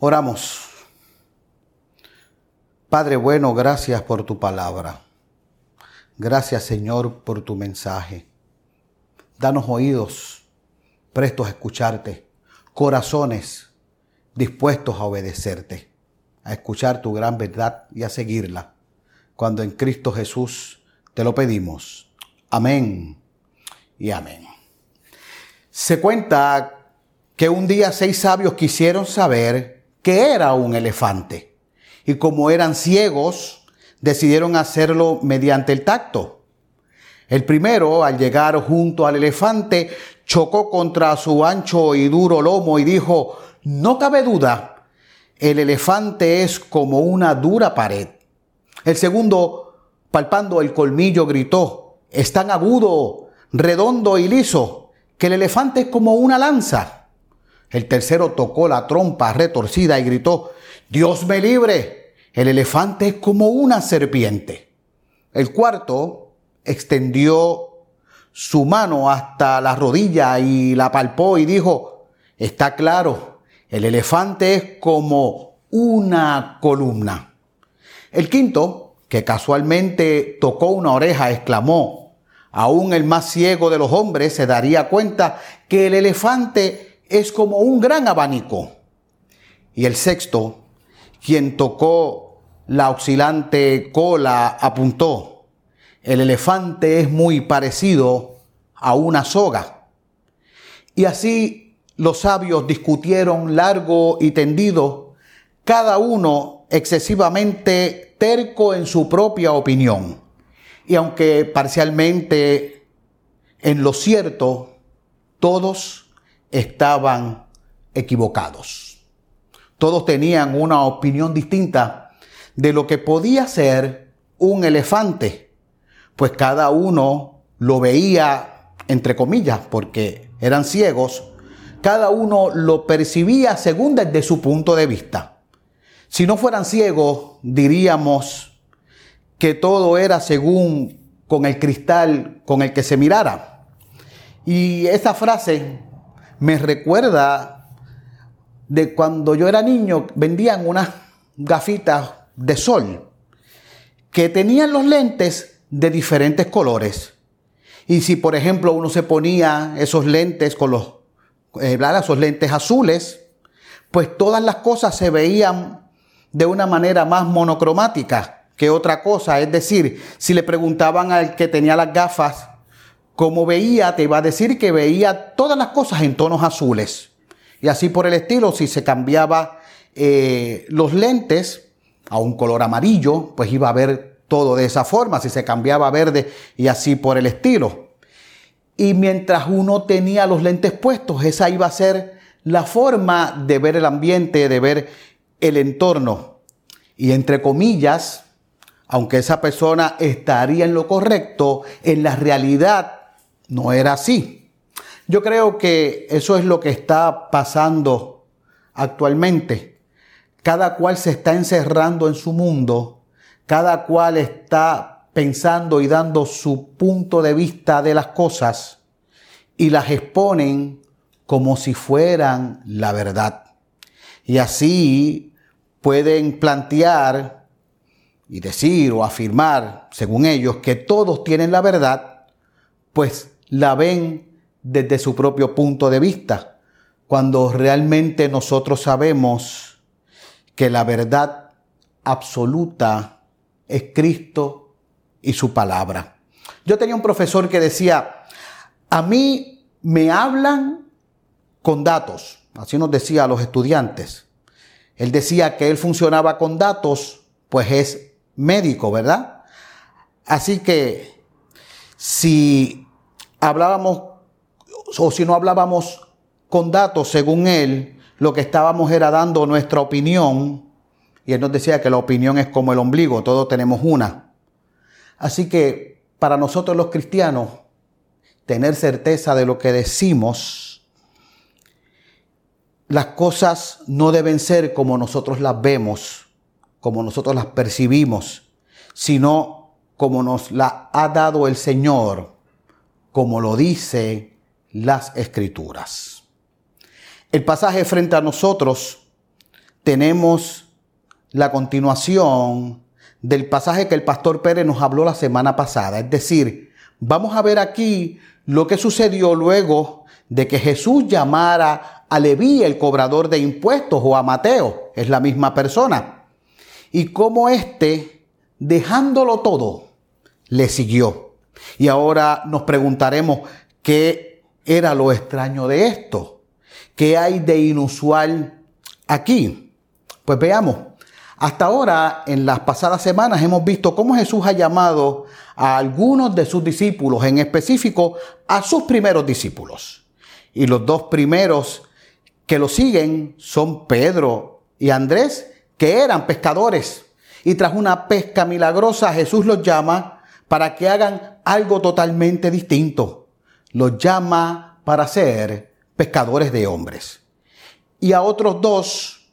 Oramos. Padre bueno, gracias por tu palabra. Gracias Señor por tu mensaje. Danos oídos prestos a escucharte, corazones dispuestos a obedecerte, a escuchar tu gran verdad y a seguirla. Cuando en Cristo Jesús te lo pedimos. Amén y amén. Se cuenta que un día seis sabios quisieron saber qué era un elefante y como eran ciegos, decidieron hacerlo mediante el tacto. El primero, al llegar junto al elefante, chocó contra su ancho y duro lomo y dijo, no cabe duda, el elefante es como una dura pared. El segundo, palpando el colmillo, gritó, es tan agudo, redondo y liso, que el elefante es como una lanza. El tercero tocó la trompa retorcida y gritó, Dios me libre, el elefante es como una serpiente. El cuarto extendió su mano hasta la rodilla y la palpó y dijo, está claro, el elefante es como una columna. El quinto, que casualmente tocó una oreja, exclamó, aún el más ciego de los hombres se daría cuenta que el elefante es como un gran abanico. Y el sexto, quien tocó la oscilante cola, apuntó, el elefante es muy parecido a una soga. Y así los sabios discutieron largo y tendido, cada uno excesivamente terco en su propia opinión. Y aunque parcialmente en lo cierto, todos estaban equivocados. Todos tenían una opinión distinta de lo que podía ser un elefante, pues cada uno lo veía entre comillas, porque eran ciegos, cada uno lo percibía según desde su punto de vista. Si no fueran ciegos, diríamos que todo era según con el cristal con el que se mirara. Y esa frase me recuerda de cuando yo era niño, vendían unas gafitas de sol que tenían los lentes de diferentes colores. Y si, por ejemplo, uno se ponía esos lentes con los, eh, esos lentes azules, pues todas las cosas se veían de una manera más monocromática que otra cosa. Es decir, si le preguntaban al que tenía las gafas cómo veía, te iba a decir que veía todas las cosas en tonos azules. Y así por el estilo, si se cambiaba eh, los lentes a un color amarillo, pues iba a ver todo de esa forma, si se cambiaba a verde y así por el estilo. Y mientras uno tenía los lentes puestos, esa iba a ser la forma de ver el ambiente, de ver el entorno. Y entre comillas, aunque esa persona estaría en lo correcto, en la realidad no era así. Yo creo que eso es lo que está pasando actualmente. Cada cual se está encerrando en su mundo cada cual está pensando y dando su punto de vista de las cosas y las exponen como si fueran la verdad. Y así pueden plantear y decir o afirmar, según ellos, que todos tienen la verdad, pues la ven desde su propio punto de vista, cuando realmente nosotros sabemos que la verdad absoluta es Cristo y su palabra. Yo tenía un profesor que decía, a mí me hablan con datos, así nos decía a los estudiantes. Él decía que él funcionaba con datos, pues es médico, ¿verdad? Así que si hablábamos o si no hablábamos con datos, según él, lo que estábamos era dando nuestra opinión y él nos decía que la opinión es como el ombligo, todos tenemos una. Así que para nosotros los cristianos, tener certeza de lo que decimos, las cosas no deben ser como nosotros las vemos, como nosotros las percibimos, sino como nos la ha dado el Señor, como lo dice las escrituras. El pasaje frente a nosotros tenemos la continuación del pasaje que el pastor Pérez nos habló la semana pasada. Es decir, vamos a ver aquí lo que sucedió luego de que Jesús llamara a Leví, el cobrador de impuestos, o a Mateo, es la misma persona, y cómo éste, dejándolo todo, le siguió. Y ahora nos preguntaremos qué era lo extraño de esto, qué hay de inusual aquí. Pues veamos, hasta ahora, en las pasadas semanas, hemos visto cómo Jesús ha llamado a algunos de sus discípulos, en específico a sus primeros discípulos. Y los dos primeros que lo siguen son Pedro y Andrés, que eran pescadores. Y tras una pesca milagrosa, Jesús los llama para que hagan algo totalmente distinto. Los llama para ser pescadores de hombres. Y a otros dos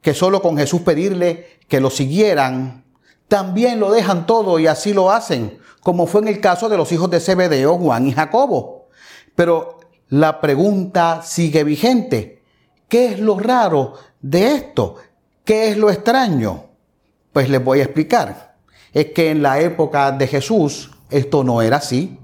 que solo con Jesús pedirle que lo siguieran, también lo dejan todo y así lo hacen, como fue en el caso de los hijos de Zebedeo, Juan y Jacobo. Pero la pregunta sigue vigente. ¿Qué es lo raro de esto? ¿Qué es lo extraño? Pues les voy a explicar. Es que en la época de Jesús esto no era así.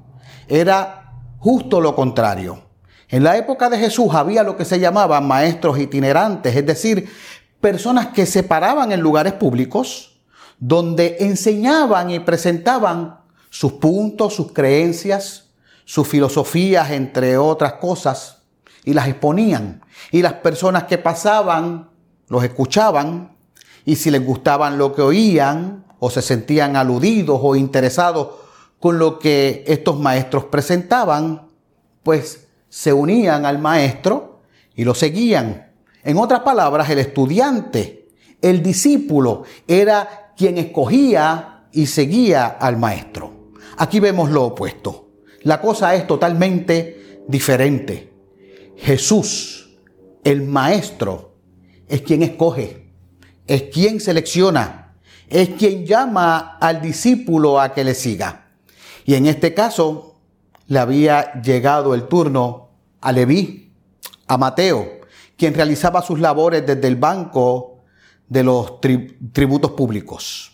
Era justo lo contrario. En la época de Jesús había lo que se llamaba maestros itinerantes, es decir, personas que se paraban en lugares públicos donde enseñaban y presentaban sus puntos, sus creencias, sus filosofías, entre otras cosas, y las exponían. Y las personas que pasaban los escuchaban y si les gustaban lo que oían o se sentían aludidos o interesados con lo que estos maestros presentaban, pues se unían al maestro y lo seguían. En otras palabras, el estudiante, el discípulo, era quien escogía y seguía al maestro. Aquí vemos lo opuesto. La cosa es totalmente diferente. Jesús, el maestro, es quien escoge, es quien selecciona, es quien llama al discípulo a que le siga. Y en este caso, le había llegado el turno a Leví, a Mateo, quien realizaba sus labores desde el banco de los tributos públicos.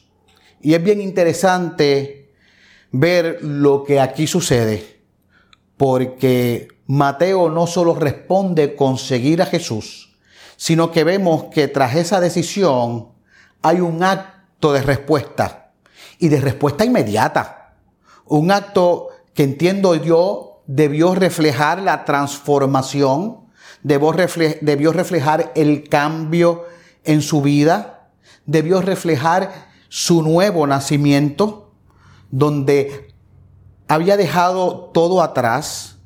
Y es bien interesante ver lo que aquí sucede, porque Mateo no solo responde con seguir a Jesús, sino que vemos que tras esa decisión hay un acto de respuesta y de respuesta inmediata. Un acto que entiendo yo debió reflejar la transformación debió reflejar el cambio en su vida, debió reflejar su nuevo nacimiento, donde había dejado todo atrás,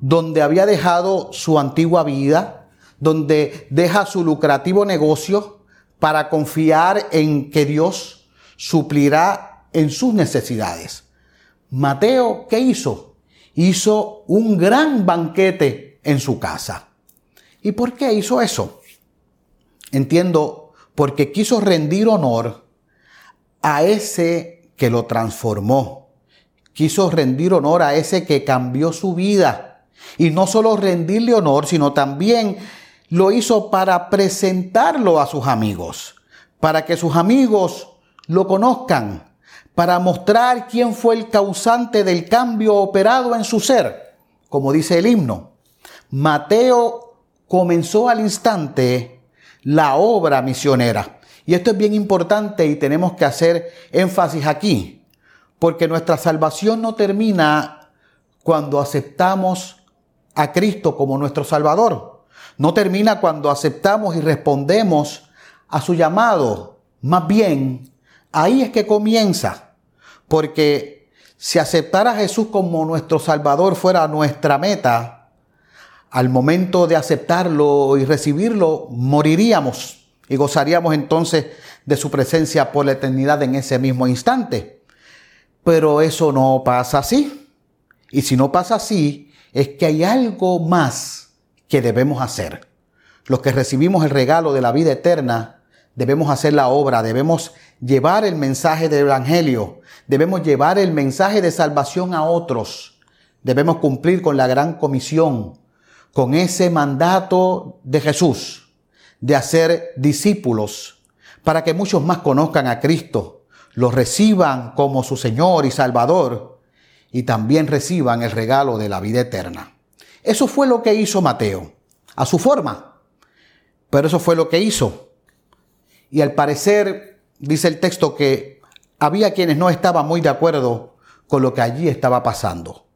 donde había dejado su antigua vida, donde deja su lucrativo negocio para confiar en que Dios suplirá en sus necesidades. Mateo, ¿qué hizo? Hizo un gran banquete en su casa. ¿Y por qué hizo eso? Entiendo, porque quiso rendir honor a ese que lo transformó. Quiso rendir honor a ese que cambió su vida. Y no solo rendirle honor, sino también lo hizo para presentarlo a sus amigos, para que sus amigos lo conozcan, para mostrar quién fue el causante del cambio operado en su ser, como dice el himno. Mateo comenzó al instante la obra misionera. Y esto es bien importante y tenemos que hacer énfasis aquí, porque nuestra salvación no termina cuando aceptamos a Cristo como nuestro Salvador. No termina cuando aceptamos y respondemos a su llamado. Más bien, ahí es que comienza. Porque si aceptar a Jesús como nuestro Salvador fuera nuestra meta, al momento de aceptarlo y recibirlo, moriríamos y gozaríamos entonces de su presencia por la eternidad en ese mismo instante. Pero eso no pasa así. Y si no pasa así, es que hay algo más que debemos hacer. Los que recibimos el regalo de la vida eterna, debemos hacer la obra, debemos llevar el mensaje del Evangelio, debemos llevar el mensaje de salvación a otros, debemos cumplir con la gran comisión con ese mandato de Jesús de hacer discípulos para que muchos más conozcan a Cristo, los reciban como su Señor y Salvador y también reciban el regalo de la vida eterna. Eso fue lo que hizo Mateo, a su forma, pero eso fue lo que hizo. Y al parecer, dice el texto que había quienes no estaban muy de acuerdo con lo que allí estaba pasando.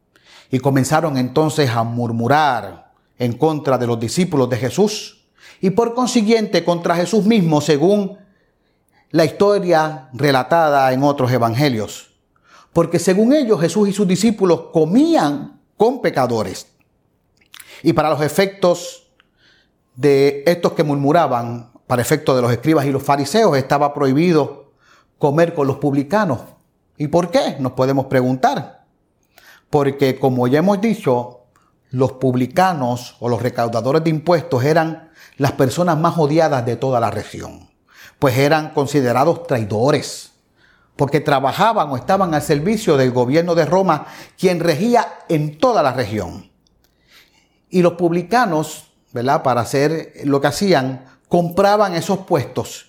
Y comenzaron entonces a murmurar en contra de los discípulos de Jesús y por consiguiente contra Jesús mismo según la historia relatada en otros evangelios. Porque según ellos Jesús y sus discípulos comían con pecadores. Y para los efectos de estos que murmuraban, para efectos de los escribas y los fariseos, estaba prohibido comer con los publicanos. ¿Y por qué? Nos podemos preguntar. Porque como ya hemos dicho, los publicanos o los recaudadores de impuestos eran las personas más odiadas de toda la región, pues eran considerados traidores, porque trabajaban o estaban al servicio del gobierno de Roma, quien regía en toda la región. Y los publicanos, ¿verdad? Para hacer lo que hacían, compraban esos puestos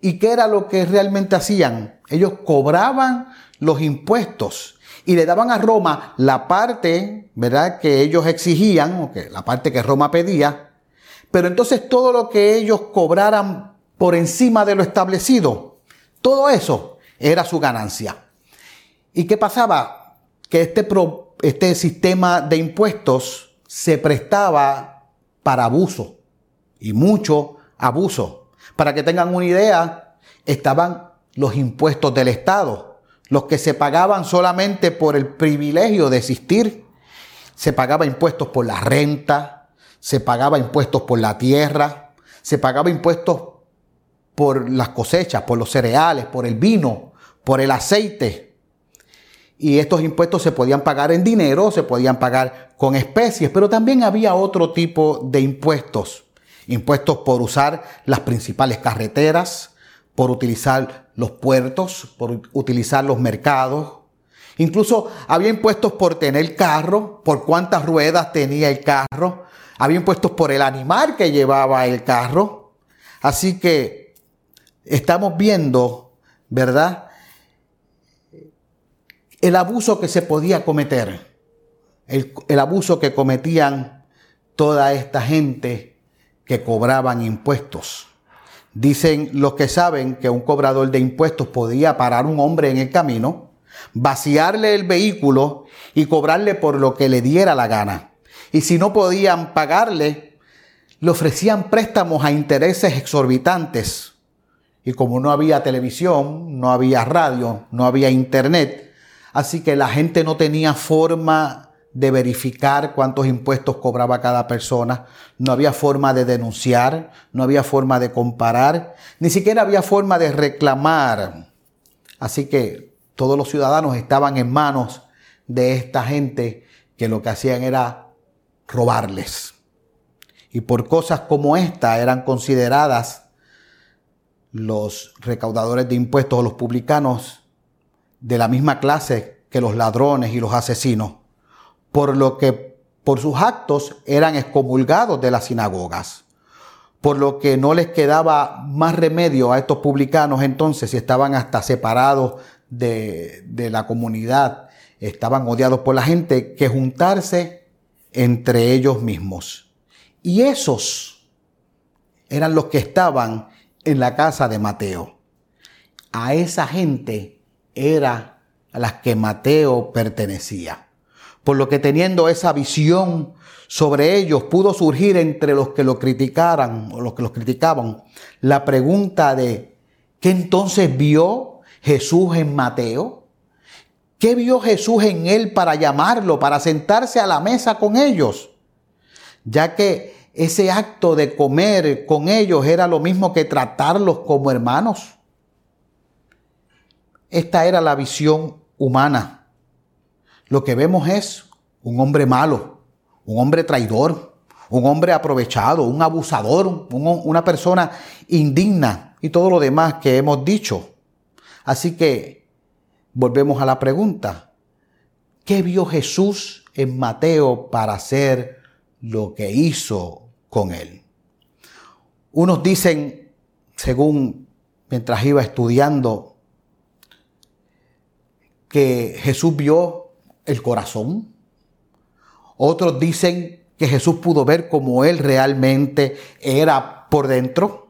¿Y qué era lo que realmente hacían? Ellos cobraban los impuestos y le daban a Roma la parte, ¿verdad?, que ellos exigían, o que la parte que Roma pedía, pero entonces todo lo que ellos cobraran por encima de lo establecido, todo eso era su ganancia. ¿Y qué pasaba? Que este, este sistema de impuestos se prestaba para abuso y mucho abuso. Para que tengan una idea, estaban los impuestos del Estado, los que se pagaban solamente por el privilegio de existir. Se pagaba impuestos por la renta, se pagaba impuestos por la tierra, se pagaba impuestos por las cosechas, por los cereales, por el vino, por el aceite. Y estos impuestos se podían pagar en dinero, se podían pagar con especies, pero también había otro tipo de impuestos impuestos por usar las principales carreteras, por utilizar los puertos, por utilizar los mercados. Incluso había impuestos por tener carro, por cuántas ruedas tenía el carro. Había impuestos por el animal que llevaba el carro. Así que estamos viendo, ¿verdad? El abuso que se podía cometer, el, abuso que cometían toda esta gente que cobraban impuestos. Dicen los que saben que un cobrador de impuestos podía parar un hombre en el camino, vaciarle el vehículo y cobrarle por lo que le diera la gana. Y si no podían pagarle, le ofrecían préstamos a intereses exorbitantes. Y como no había televisión, no había radio, no había internet, así que la gente no tenía forma de verificar cuántos impuestos cobraba cada persona, no había forma de denunciar, no había forma de comparar, ni siquiera había forma de reclamar. Así que todos los ciudadanos estaban en manos de esta gente que lo que hacían era robarles. Y por cosas como esta eran consideradas los recaudadores de impuestos o los publicanos de la misma clase que los ladrones y los asesinos por lo que por sus actos eran excomulgados de las sinagogas. Por lo que no les quedaba más remedio a estos publicanos entonces, si estaban hasta separados de, de la comunidad, estaban odiados por la gente, que juntarse entre ellos mismos. Y esos eran los que estaban en la casa de Mateo. A esa gente era a las que Mateo pertenecía por lo que teniendo esa visión sobre ellos pudo surgir entre los que lo criticaran o los que los criticaban la pregunta de ¿qué entonces vio Jesús en Mateo? ¿Qué vio Jesús en él para llamarlo, para sentarse a la mesa con ellos? Ya que ese acto de comer con ellos era lo mismo que tratarlos como hermanos. Esta era la visión humana lo que vemos es un hombre malo, un hombre traidor, un hombre aprovechado, un abusador, una persona indigna y todo lo demás que hemos dicho. Así que volvemos a la pregunta. ¿Qué vio Jesús en Mateo para hacer lo que hizo con él? Unos dicen, según mientras iba estudiando, que Jesús vio el corazón. Otros dicen que Jesús pudo ver como Él realmente era por dentro.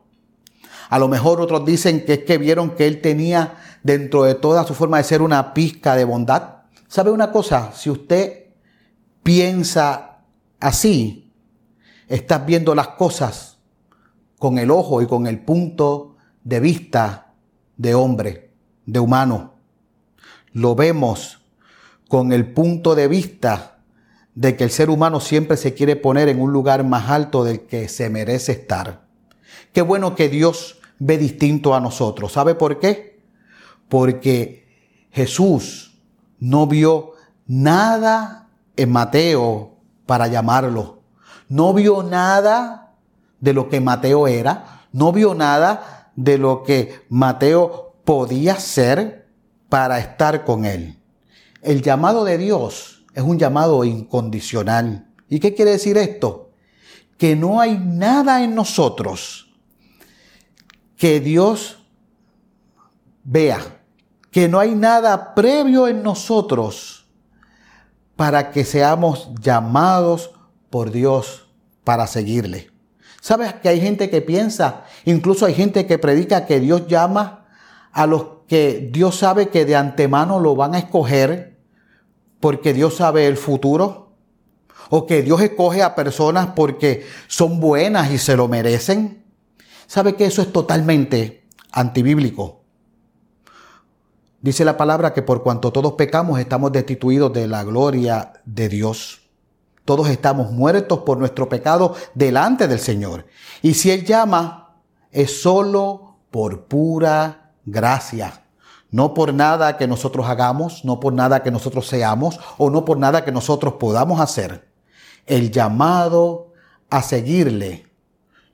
A lo mejor otros dicen que es que vieron que Él tenía dentro de toda su forma de ser una pizca de bondad. ¿Sabe una cosa? Si usted piensa así, estás viendo las cosas con el ojo y con el punto de vista de hombre, de humano. Lo vemos con el punto de vista de que el ser humano siempre se quiere poner en un lugar más alto del que se merece estar. Qué bueno que Dios ve distinto a nosotros. ¿Sabe por qué? Porque Jesús no vio nada en Mateo para llamarlo. No vio nada de lo que Mateo era. No vio nada de lo que Mateo podía ser para estar con él. El llamado de Dios es un llamado incondicional. ¿Y qué quiere decir esto? Que no hay nada en nosotros que Dios vea, que no hay nada previo en nosotros para que seamos llamados por Dios para seguirle. ¿Sabes que hay gente que piensa, incluso hay gente que predica que Dios llama a los que Dios sabe que de antemano lo van a escoger porque Dios sabe el futuro? ¿O que Dios escoge a personas porque son buenas y se lo merecen? ¿Sabe que eso es totalmente antibíblico? Dice la palabra que por cuanto todos pecamos estamos destituidos de la gloria de Dios. Todos estamos muertos por nuestro pecado delante del Señor. Y si Él llama, es solo por pura gracia no por nada que nosotros hagamos, no por nada que nosotros seamos o no por nada que nosotros podamos hacer. El llamado a seguirle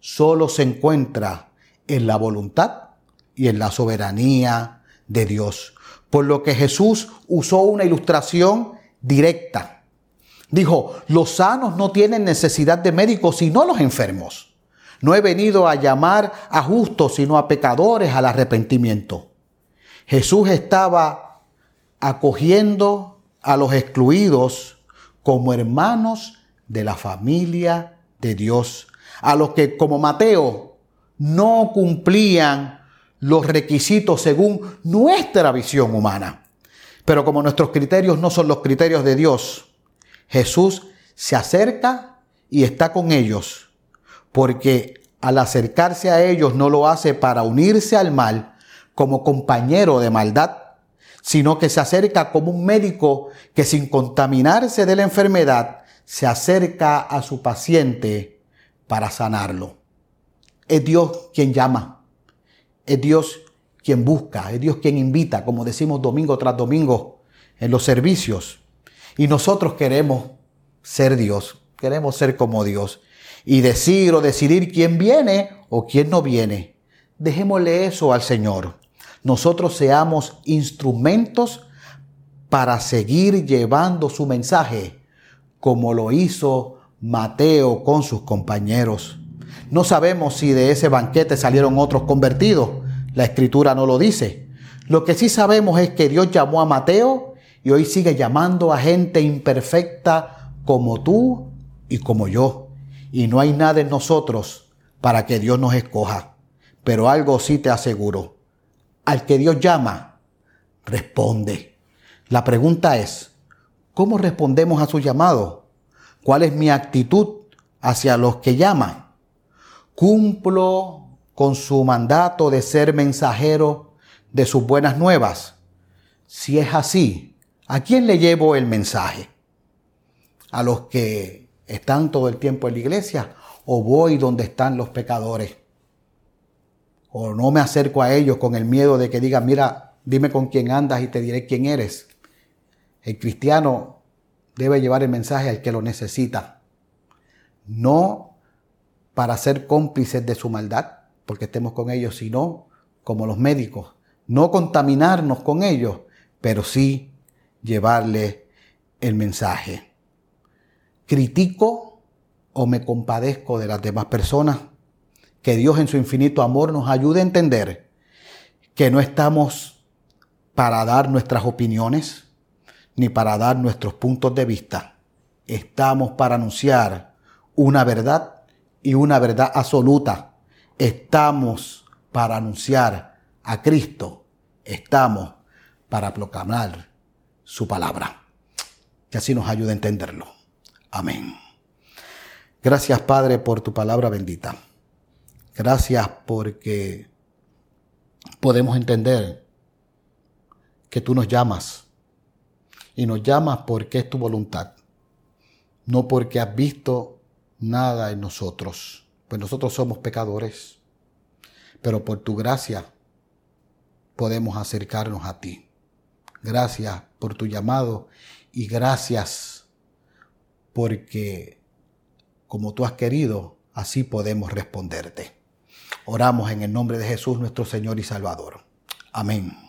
solo se encuentra en la voluntad y en la soberanía de Dios. Por lo que Jesús usó una ilustración directa. Dijo, los sanos no tienen necesidad de médicos sino los enfermos. No he venido a llamar a justos sino a pecadores al arrepentimiento. Jesús estaba acogiendo a los excluidos como hermanos de la familia de Dios, a los que como Mateo no cumplían los requisitos según nuestra visión humana. Pero como nuestros criterios no son los criterios de Dios, Jesús se acerca y está con ellos, porque al acercarse a ellos no lo hace para unirse al mal, como compañero de maldad, sino que se acerca como un médico que sin contaminarse de la enfermedad se acerca a su paciente para sanarlo. Es Dios quien llama, es Dios quien busca, es Dios quien invita, como decimos domingo tras domingo en los servicios. Y nosotros queremos ser Dios, queremos ser como Dios y decir o decidir quién viene o quién no viene. Dejémosle eso al Señor nosotros seamos instrumentos para seguir llevando su mensaje, como lo hizo Mateo con sus compañeros. No sabemos si de ese banquete salieron otros convertidos, la escritura no lo dice. Lo que sí sabemos es que Dios llamó a Mateo y hoy sigue llamando a gente imperfecta como tú y como yo. Y no hay nada en nosotros para que Dios nos escoja. Pero algo sí te aseguro al que Dios llama, responde. La pregunta es, ¿cómo respondemos a su llamado? ¿Cuál es mi actitud hacia los que llama? ¿Cumplo con su mandato de ser mensajero de sus buenas nuevas? Si es así, ¿a quién le llevo el mensaje? ¿A los que están todo el tiempo en la iglesia o voy donde están los pecadores? o no me acerco a ellos con el miedo de que digan, mira, dime con quién andas y te diré quién eres. El cristiano debe llevar el mensaje al que lo necesita, no para ser cómplices de su maldad, porque estemos con ellos, sino como los médicos, no contaminarnos con ellos, pero sí llevarle el mensaje. ¿Critico o me compadezco de las demás personas? que Dios en su infinito amor nos ayude a entender que no estamos para dar nuestras opiniones ni para dar nuestros puntos de vista. Estamos para anunciar una verdad y una verdad absoluta. Estamos para anunciar a Cristo. Estamos para proclamar su palabra. Que así nos ayude a entenderlo. Amén. Gracias Padre por tu palabra bendita. Gracias porque podemos entender que tú nos llamas y nos llamas porque es tu voluntad, no porque has visto nada en nosotros, pues nosotros somos pecadores, pero por tu gracia podemos acercarnos a ti. Gracias por tu llamado y gracias porque como tú has querido, así podemos responderte. Oramos en el nombre de Jesús nuestro Señor y Salvador. Amén.